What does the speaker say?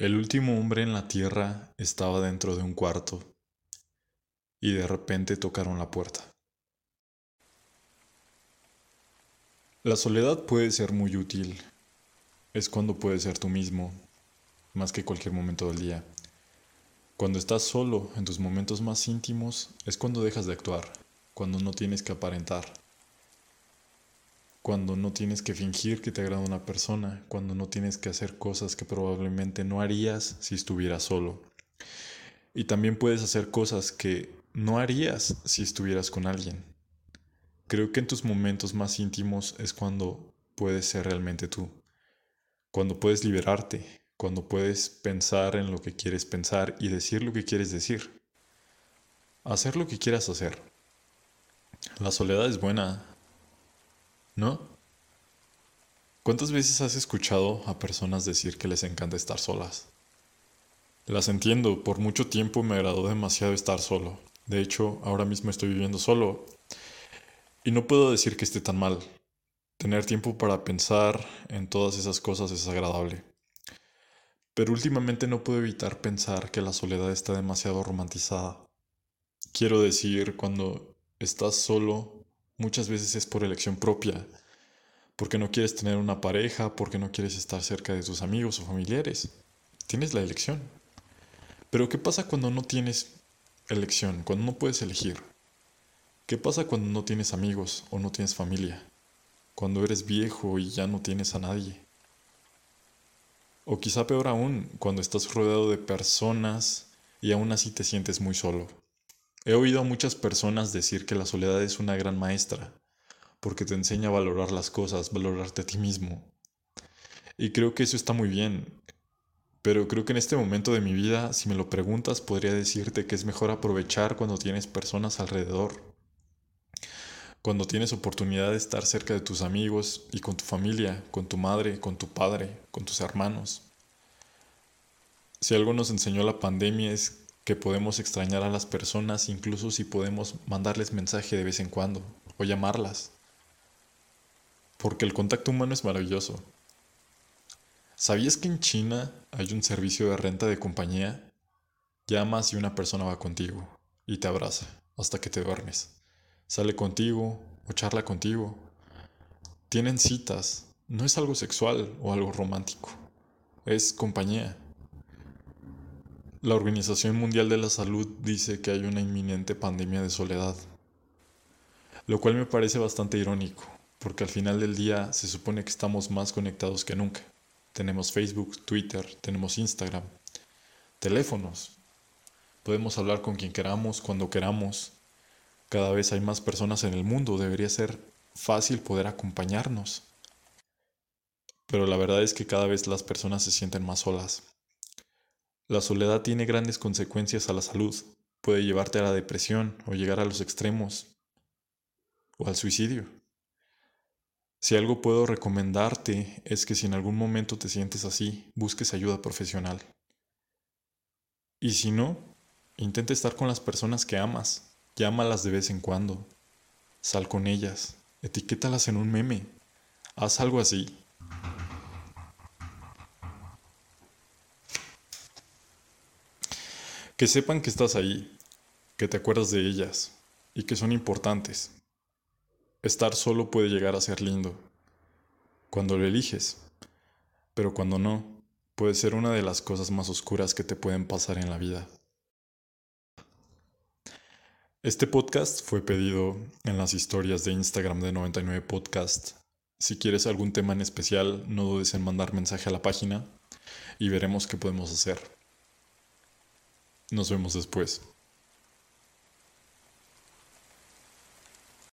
El último hombre en la tierra estaba dentro de un cuarto y de repente tocaron la puerta. La soledad puede ser muy útil. Es cuando puedes ser tú mismo, más que cualquier momento del día. Cuando estás solo, en tus momentos más íntimos, es cuando dejas de actuar, cuando no tienes que aparentar cuando no tienes que fingir que te agrada una persona, cuando no tienes que hacer cosas que probablemente no harías si estuvieras solo. Y también puedes hacer cosas que no harías si estuvieras con alguien. Creo que en tus momentos más íntimos es cuando puedes ser realmente tú, cuando puedes liberarte, cuando puedes pensar en lo que quieres pensar y decir lo que quieres decir, hacer lo que quieras hacer. La soledad es buena, ¿No? ¿Cuántas veces has escuchado a personas decir que les encanta estar solas? Las entiendo, por mucho tiempo me agradó demasiado estar solo. De hecho, ahora mismo estoy viviendo solo. Y no puedo decir que esté tan mal. Tener tiempo para pensar en todas esas cosas es agradable. Pero últimamente no puedo evitar pensar que la soledad está demasiado romantizada. Quiero decir, cuando estás solo, Muchas veces es por elección propia, porque no quieres tener una pareja, porque no quieres estar cerca de tus amigos o familiares. Tienes la elección. Pero ¿qué pasa cuando no tienes elección, cuando no puedes elegir? ¿Qué pasa cuando no tienes amigos o no tienes familia? Cuando eres viejo y ya no tienes a nadie. O quizá peor aún, cuando estás rodeado de personas y aún así te sientes muy solo. He oído a muchas personas decir que la soledad es una gran maestra, porque te enseña a valorar las cosas, valorarte a ti mismo. Y creo que eso está muy bien, pero creo que en este momento de mi vida, si me lo preguntas, podría decirte que es mejor aprovechar cuando tienes personas alrededor, cuando tienes oportunidad de estar cerca de tus amigos y con tu familia, con tu madre, con tu padre, con tus hermanos. Si algo nos enseñó la pandemia es que podemos extrañar a las personas incluso si podemos mandarles mensaje de vez en cuando o llamarlas. Porque el contacto humano es maravilloso. ¿Sabías que en China hay un servicio de renta de compañía? Llamas y una persona va contigo y te abraza hasta que te duermes. Sale contigo o charla contigo. Tienen citas. No es algo sexual o algo romántico. Es compañía. La Organización Mundial de la Salud dice que hay una inminente pandemia de soledad, lo cual me parece bastante irónico, porque al final del día se supone que estamos más conectados que nunca. Tenemos Facebook, Twitter, tenemos Instagram, teléfonos. Podemos hablar con quien queramos, cuando queramos. Cada vez hay más personas en el mundo, debería ser fácil poder acompañarnos. Pero la verdad es que cada vez las personas se sienten más solas. La soledad tiene grandes consecuencias a la salud. Puede llevarte a la depresión o llegar a los extremos o al suicidio. Si algo puedo recomendarte es que si en algún momento te sientes así, busques ayuda profesional. Y si no, intenta estar con las personas que amas, llámalas de vez en cuando, sal con ellas, etiquétalas en un meme, haz algo así. Que sepan que estás ahí, que te acuerdas de ellas y que son importantes. Estar solo puede llegar a ser lindo, cuando lo eliges, pero cuando no, puede ser una de las cosas más oscuras que te pueden pasar en la vida. Este podcast fue pedido en las historias de Instagram de 99 Podcast. Si quieres algún tema en especial, no dudes en mandar mensaje a la página y veremos qué podemos hacer. Nos vemos después.